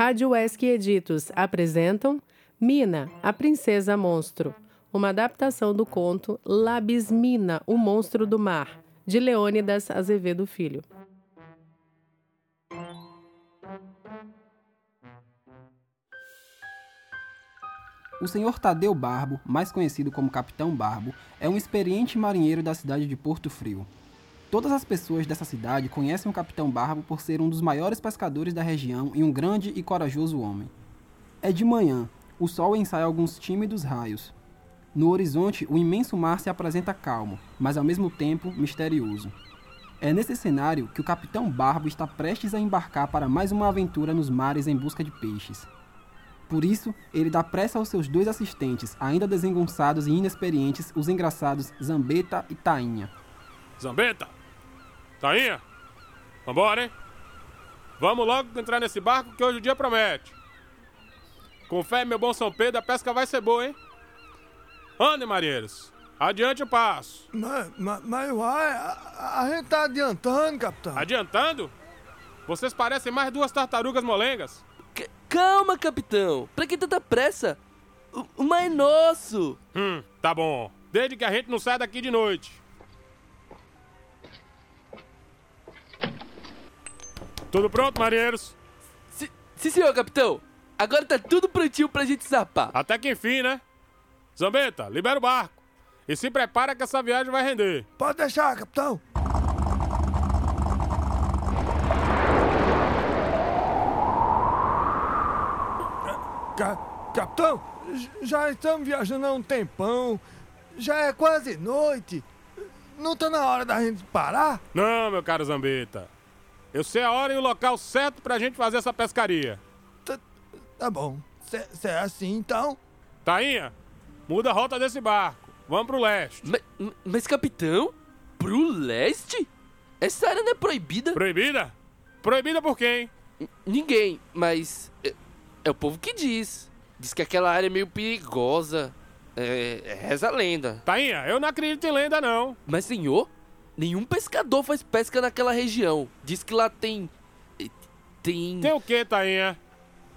Rádio Esque Editos apresentam Mina, a Princesa Monstro, uma adaptação do conto Labismina, o Monstro do Mar, de Leônidas Azevedo Filho. O senhor Tadeu Barbo, mais conhecido como Capitão Barbo, é um experiente marinheiro da cidade de Porto Frio. Todas as pessoas dessa cidade conhecem o Capitão Barbo por ser um dos maiores pescadores da região e um grande e corajoso homem. É de manhã, o sol ensaia alguns tímidos raios. No horizonte, o imenso mar se apresenta calmo, mas ao mesmo tempo misterioso. É nesse cenário que o Capitão Barbo está prestes a embarcar para mais uma aventura nos mares em busca de peixes. Por isso, ele dá pressa aos seus dois assistentes, ainda desengonçados e inexperientes, os engraçados Zambeta e Tainha. Zambeta! Tainha! Vambora, hein? Vamos logo entrar nesse barco que hoje o dia promete. Com fé, meu bom São Pedro, a pesca vai ser boa, hein? Andem, marinheiros. Adiante o passo. Mas, mas, mas uai, a, a gente tá adiantando, capitão. Adiantando? Vocês parecem mais duas tartarugas molengas. C calma, capitão. Pra que tanta pressa? O, o mar é nosso. Hum, tá bom. Desde que a gente não sai daqui de noite. Tudo pronto, marinheiros? Sim, sim, senhor, capitão. Agora tá tudo prontinho pra gente zapar. Até que enfim, né? Zambeta, libera o barco. E se prepara que essa viagem vai render. Pode deixar, capitão. Ca capitão, já estamos viajando há um tempão. Já é quase noite. Não tá na hora da gente parar? Não, meu caro Zambeta. Eu sei a hora e o local certo pra gente fazer essa pescaria. Tá, tá bom. Se é assim, então. Tainha, muda a rota desse barco. Vamos pro leste. Mas, mas, capitão, pro leste? Essa área não é proibida? Proibida? Proibida por quem? Ninguém, mas é, é, o povo que diz. Diz que aquela área é meio perigosa. É, é reza a lenda. Tainha, eu não acredito em lenda, não. Mas, senhor, nenhum pescador faz pesca naquela região. Diz que lá tem. Tem. Tem o que, Tainha?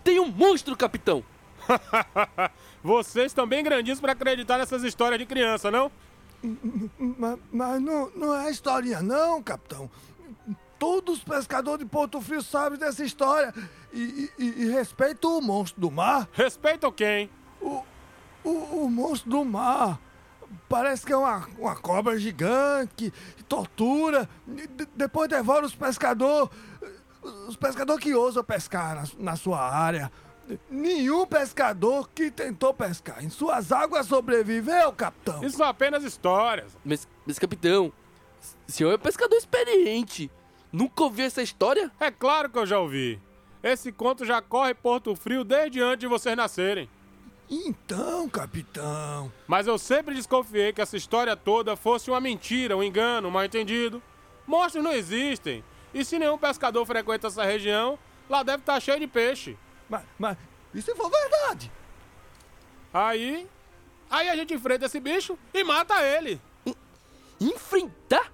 Tem um monstro, capitão! Vocês estão bem grandinhos para acreditar nessas histórias de criança, não? Mas, mas não, não é historinha, não, capitão. Todos os pescadores de Porto Frio sabem dessa história e, e, e respeitam o monstro do mar. Respeitam quem? O, o, o monstro do mar. Parece que é uma, uma cobra gigante, tortura, de, depois devora os pescadores. Os pescadores que ousam pescar na, na sua área. Nenhum pescador que tentou pescar em suas águas sobreviveu, capitão. Isso são apenas histórias. Mas, mas capitão, o senhor é pescador experiente. Nunca ouviu essa história? É claro que eu já ouvi. Esse conto já corre Porto Frio desde antes de vocês nascerem. Então, capitão. Mas eu sempre desconfiei que essa história toda fosse uma mentira, um engano, um mal entendido. Monstros não existem. E se nenhum pescador frequenta essa região, lá deve estar cheio de peixe. Mas, mas e se for verdade? Aí. Aí a gente enfrenta esse bicho e mata ele. Enfrentar?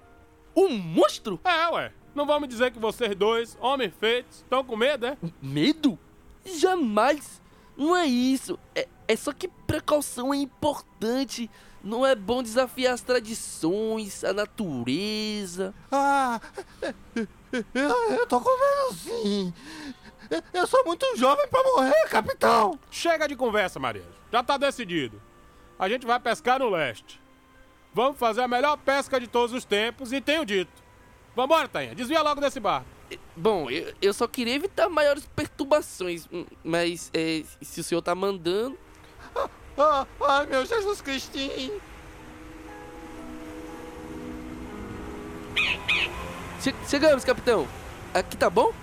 Um monstro? É, ué. Não vamos dizer que vocês dois, homens feitos, estão com medo, é? Medo? Jamais! Não é isso. É, é só que precaução é importante. Não é bom desafiar as tradições, a natureza. Ah, eu, eu tô com medo sim. Eu sou muito jovem para morrer, capitão! Chega de conversa, Maria. Já tá decidido. A gente vai pescar no leste. Vamos fazer a melhor pesca de todos os tempos e tenho dito. Vambora, Tainha. Desvia logo desse barco. Bom, eu, eu só queria evitar maiores perturbações, hum, mas é, se o senhor tá mandando. Ah, ah, ai, meu Jesus Cristinho! Che chegamos, capitão. Aqui tá bom?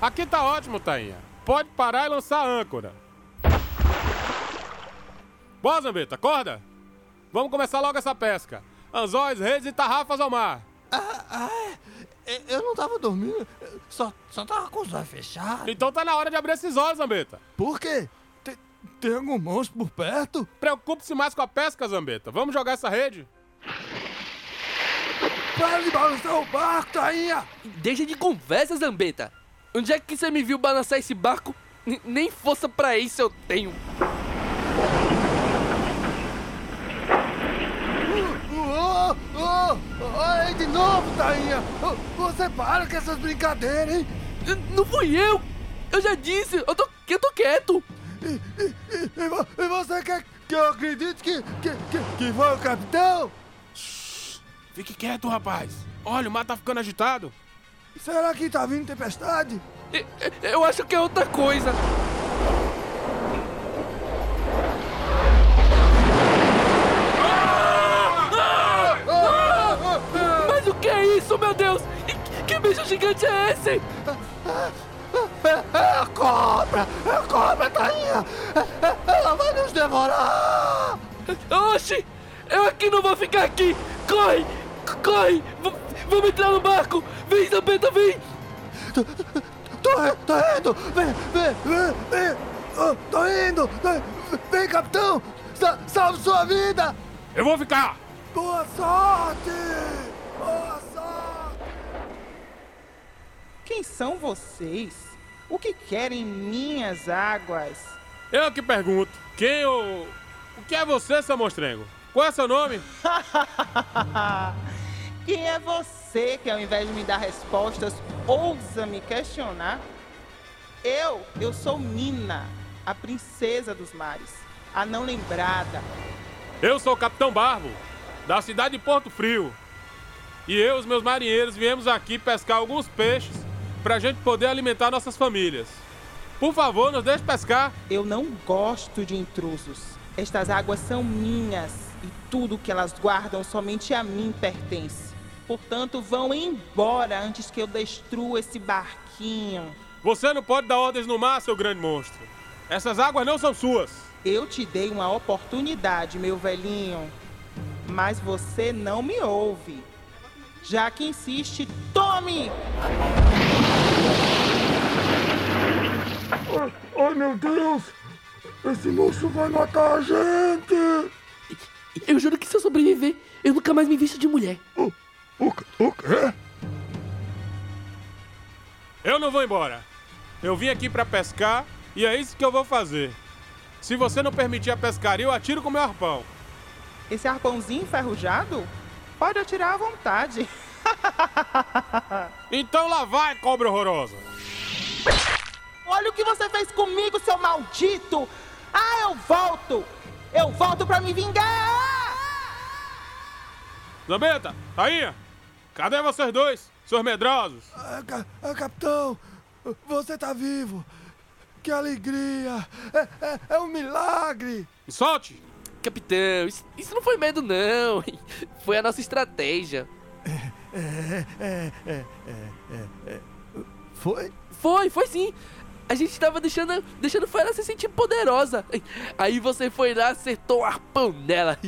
Aqui tá ótimo, Tainha. Pode parar e lançar a âncora. Boa, Zambeta, acorda! Vamos começar logo essa pesca. Anzóis, redes e tarrafas ao mar. Ah, ah, é, eu não tava dormindo, só, só tava com os olhos fechados. Então tá na hora de abrir esses olhos, Zambeta. Por quê? Tem, algum monstro por perto? Preocupe-se mais com a pesca, Zambeta. Vamos jogar essa rede? Para de balançar o barco, Tainha! Deixa de conversa, Zambeta. Onde é que você me viu balançar esse barco N- nem força pra isso eu tenho. Oh, oh, aí de novo, Tainha! Oh, Você para com essas brincadeiras, hein? Não fui eu! Eu já disse, eu tô, eu tô quieto. E, e- e- e vo- e você quer que eu acredite que, que, que, que foi o capitão? Fique quieto, rapaz. Olha, o mar tá ficando agitado. Será que tá vindo tempestade? E- e- Eu acho que é outra coisa. Mas o que é isso, meu Deus? E que bicho gigante é esse? A cobra! É a cobra, Tainha! É- ela vai nos devorar! Oxi! Eu aqui não vou ficar aqui! Corre! Corre! V- vamos entrar no barco! Vem, Zambeta, vem! Tô, tô indo! Vem, vem, vem, vem! Oh, tô indo! Vem, vem, capitão! Sa- salve sua vida! Eu vou ficar. Boa sorte! Boa sorte! Quem são vocês? O que querem em minhas águas? Eu que pergunto. Quem ou... O que é você, seu monstrengo? Qual é seu nome? Quem é você que, ao invés de me dar respostas, ousa me questionar? Eu, eu sou Mina, a princesa dos mares, a não lembrada. Eu sou o Capitão Barbo, da cidade de Porto Frio. E eu e os meus marinheiros viemos aqui pescar alguns peixes pra gente poder alimentar nossas famílias. Por favor, nos deixe pescar. Eu não gosto de intrusos. Estas águas são minhas e tudo que elas guardam somente a mim pertence. Portanto, vão embora antes que eu destrua esse barquinho. Você não pode dar ordens no mar, seu grande monstro. Essas águas não são suas. Eu te dei uma oportunidade, meu velhinho. Mas você não me ouve. Já que insiste, tome! Ai, ai, meu Deus! Esse monstro vai matar a gente! Eu juro que se eu sobreviver, eu nunca mais me visto de mulher. O, o, o quê? Eu não vou embora. Eu vim aqui pra pescar e é isso que eu vou fazer. Se você não permitir a pescaria, eu atiro com meu arpão. Esse arpãozinho enferrujado? Pode atirar à vontade. Então lá vai, cobra horrorosa. Olha o que você fez comigo, seu maldito! Ah, eu volto! Eu volto pra me vingar! Zambeta, Rainha, cadê vocês dois, seus medrosos? Ah, ca- ah, capitão, você tá vivo! Que alegria! É, é, é um milagre! Me solte! Capitão, isso, isso não foi medo, não. Foi a nossa estratégia. Foi? Foi, foi sim. A gente tava deixando, deixando ela se sentir poderosa. Aí você foi lá, acertou o arpão nela.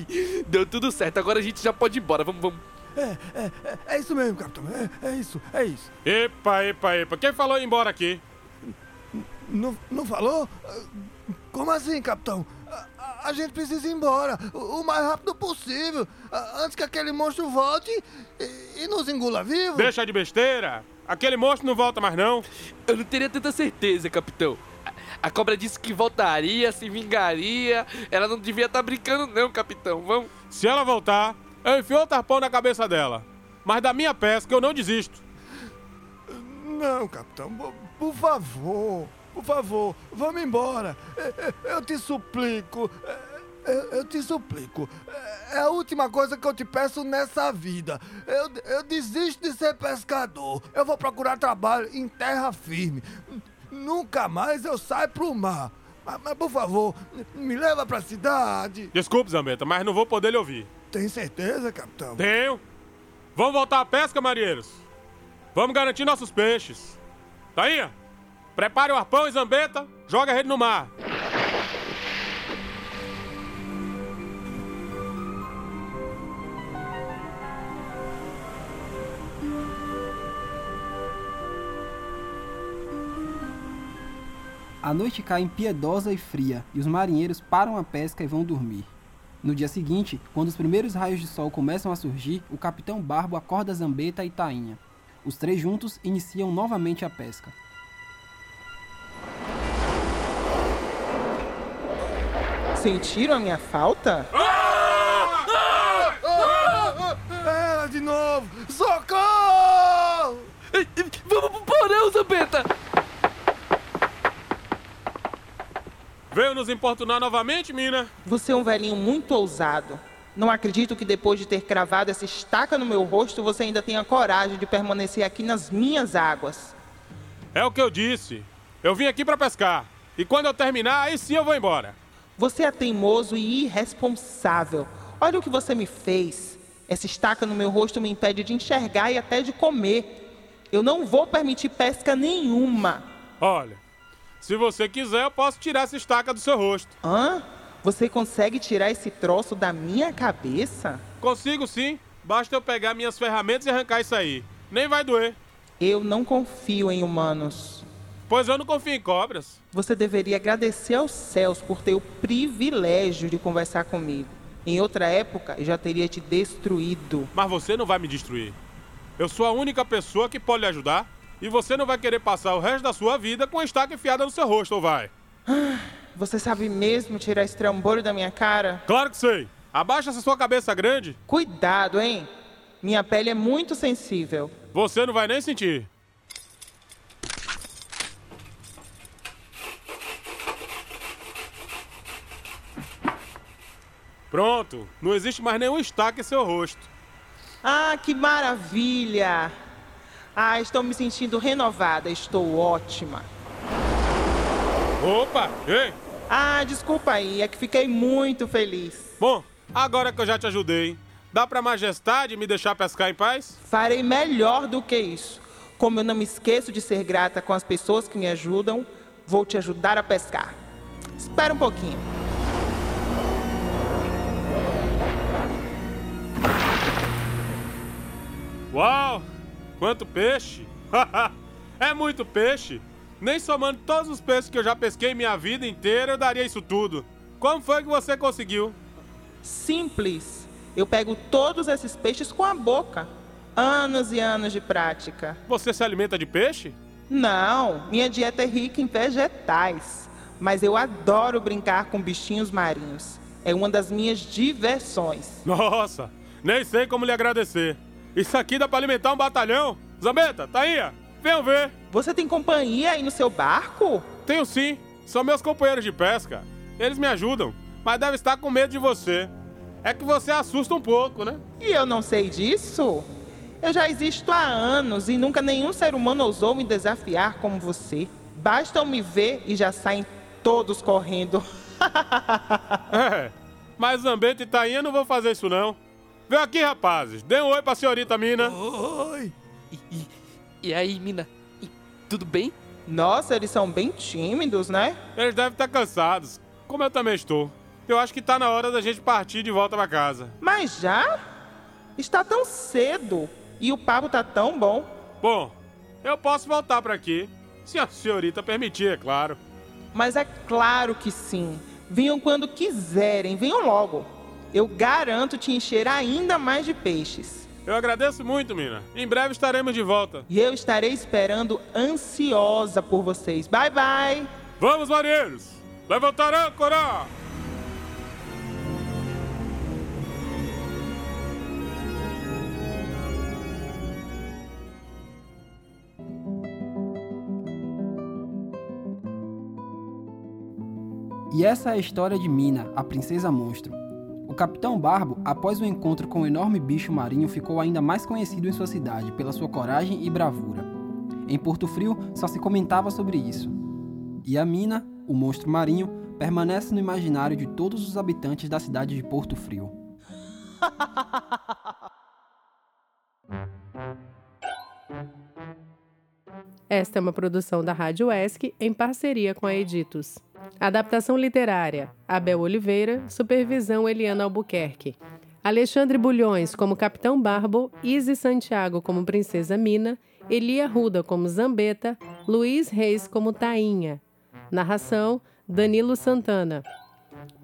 Deu tudo certo. Agora a gente já pode ir embora. Vamos, vamos. É, é, é, é isso mesmo, capitão. É, é isso, é isso. Epa, epa, epa. Quem falou ir embora aqui? Não, não falou? Como assim, capitão? A, a- gente precisa ir embora, o, o mais rápido possível, antes que aquele monstro volte e, e nos engula vivo. Deixa de besteira. Aquele monstro não volta mais, não. Eu não teria tanta certeza, capitão. A- cobra disse que voltaria, se vingaria. Ela não devia estar brincando, não, capitão. Vamos. Se ela voltar, eu enfio outro arpão na cabeça dela. Mas da minha pesca eu não desisto. Não, capitão, por, favor, por favor, vamos embora. Eu te suplico, eu, eu te suplico. É a última coisa que eu te peço nessa vida. Eu, eu desisto de ser pescador. Eu vou procurar trabalho em terra firme. Nunca mais eu saio pro mar. Mas, mas, por favor, me leva pra cidade. Desculpe, Zambeta, mas não vou poder lhe ouvir. Tem certeza, capitão? Tenho. Vamos voltar à pesca, marinheiros. Vamos garantir nossos peixes. Tainha, prepare o arpão e Zambeta, joga a rede no mar. A noite cai impiedosa e fria, e os marinheiros param a pesca e vão dormir. No dia seguinte, quando os primeiros raios de sol começam a surgir, o capitão Barbo acorda Zambeta e Tainha. Os três juntos iniciam novamente a pesca. Sentiram a minha falta? Ela de novo! Socorro! Vamos pro porão, Zambeta! Veio nos importunar novamente, mina? Você é um velhinho muito ousado. Não acredito que depois de ter cravado essa estaca no meu rosto, você ainda tenha coragem de permanecer aqui nas minhas águas. É o que eu disse. Eu vim aqui pra pescar. E quando eu terminar, aí sim eu vou embora. Você é teimoso e irresponsável. Olha o que você me fez. Essa estaca no meu rosto me impede de enxergar e até de comer. Eu não vou permitir pesca nenhuma. Olha, se você quiser, eu posso tirar essa estaca do seu rosto. Hã? Você consegue tirar esse troço da minha cabeça? Consigo sim. Basta eu pegar minhas ferramentas e arrancar isso aí. Nem vai doer. Eu não confio em humanos. Pois eu não confio em cobras. Você deveria agradecer aos céus por ter o privilégio de conversar comigo. Em outra época, eu já teria te destruído. Mas você não vai me destruir. Eu sou a única pessoa que pode lhe ajudar. E você não vai querer passar o resto da sua vida com a estaca enfiada no seu rosto, ou vai? Você sabe mesmo tirar esse trambolho da minha cara? Claro que sei. Abaixa essa sua cabeça grande. Cuidado, hein? Minha pele é muito sensível. Você não vai nem sentir. Pronto, não existe mais nenhum estaque em seu rosto. Ah, que maravilha! Ah, estou me sentindo renovada, estou ótima. Opa, ei! Ah, desculpa aí, é que fiquei muito feliz. Bom, agora que eu já te ajudei, dá pra majestade me deixar pescar em paz? Farei melhor do que isso. Como eu não me esqueço de ser grata com as pessoas que me ajudam, vou te ajudar a pescar. Espera um pouquinho. Uau! Quanto peixe! é muito peixe! Nem somando todos os peixes que eu já pesquei minha vida inteira, eu daria isso tudo. Como foi que você conseguiu? Simples. Eu pego todos esses peixes com a boca. Anos e anos de prática. Você se alimenta de peixe? Não, minha dieta é rica em vegetais. Mas eu adoro brincar com bichinhos marinhos. É uma das minhas diversões. Nossa, nem sei como lhe agradecer. Isso aqui dá pra alimentar um batalhão. Zambeta, Tainha, venham ver. Você tem companhia aí no seu barco? Tenho sim. São meus companheiros de pesca. Eles me ajudam, mas devem estar com medo de você. É que você assusta um pouco, né? E eu não sei disso? Eu já existo há anos e nunca nenhum ser humano ousou me desafiar como você. Bastam me ver e já saem todos correndo. É, mas Zambeta e Tainha não vão fazer isso não. Vem aqui, rapazes. Dê um oi pra senhorita Mina. Oi! E, e- e aí, mina? E tudo bem? Nossa, eles são bem tímidos, né? Eles devem estar cansados, como eu também estou. Eu acho que tá na hora da gente partir de volta pra casa. Mas já? Está tão cedo e o papo tá tão bom. Bom, eu posso voltar pra aqui, se a senhorita permitir, é claro. Mas é claro que sim. Venham quando quiserem, venham logo. Eu garanto te encher ainda mais de peixes. Eu agradeço muito, Mina. Em breve estaremos de volta. E eu estarei esperando ansiosa por vocês. Bye bye! Vamos, marinheiros! Levantar a âncora! E essa é a história de Mina, a princesa monstro. O capitão Barbo, após o encontro com o enorme bicho marinho, ficou ainda mais conhecido em sua cidade pela sua coragem e bravura. Em Porto Frio só se comentava sobre isso. E a Mina, o monstro marinho, permanece no imaginário de todos os habitantes da cidade de Porto Frio. Esta é uma produção da Rádio ESC em parceria com a Editos. Adaptação literária: Abel Oliveira, supervisão Eliana Albuquerque. Alexandre Bulhões como Capitão Barbo, Izzy Santiago como Princesa Mina, Elia Ruda como Zambeta, Luiz Reis como Tainha. Narração: Danilo Santana.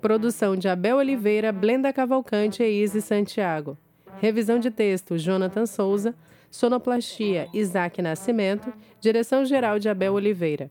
Produção de Abel Oliveira, Blenda Cavalcante e Izzy Santiago. Revisão de texto: Jonathan Souza. Sonoplastia: Isaac Nascimento. Direção-geral de Abel Oliveira.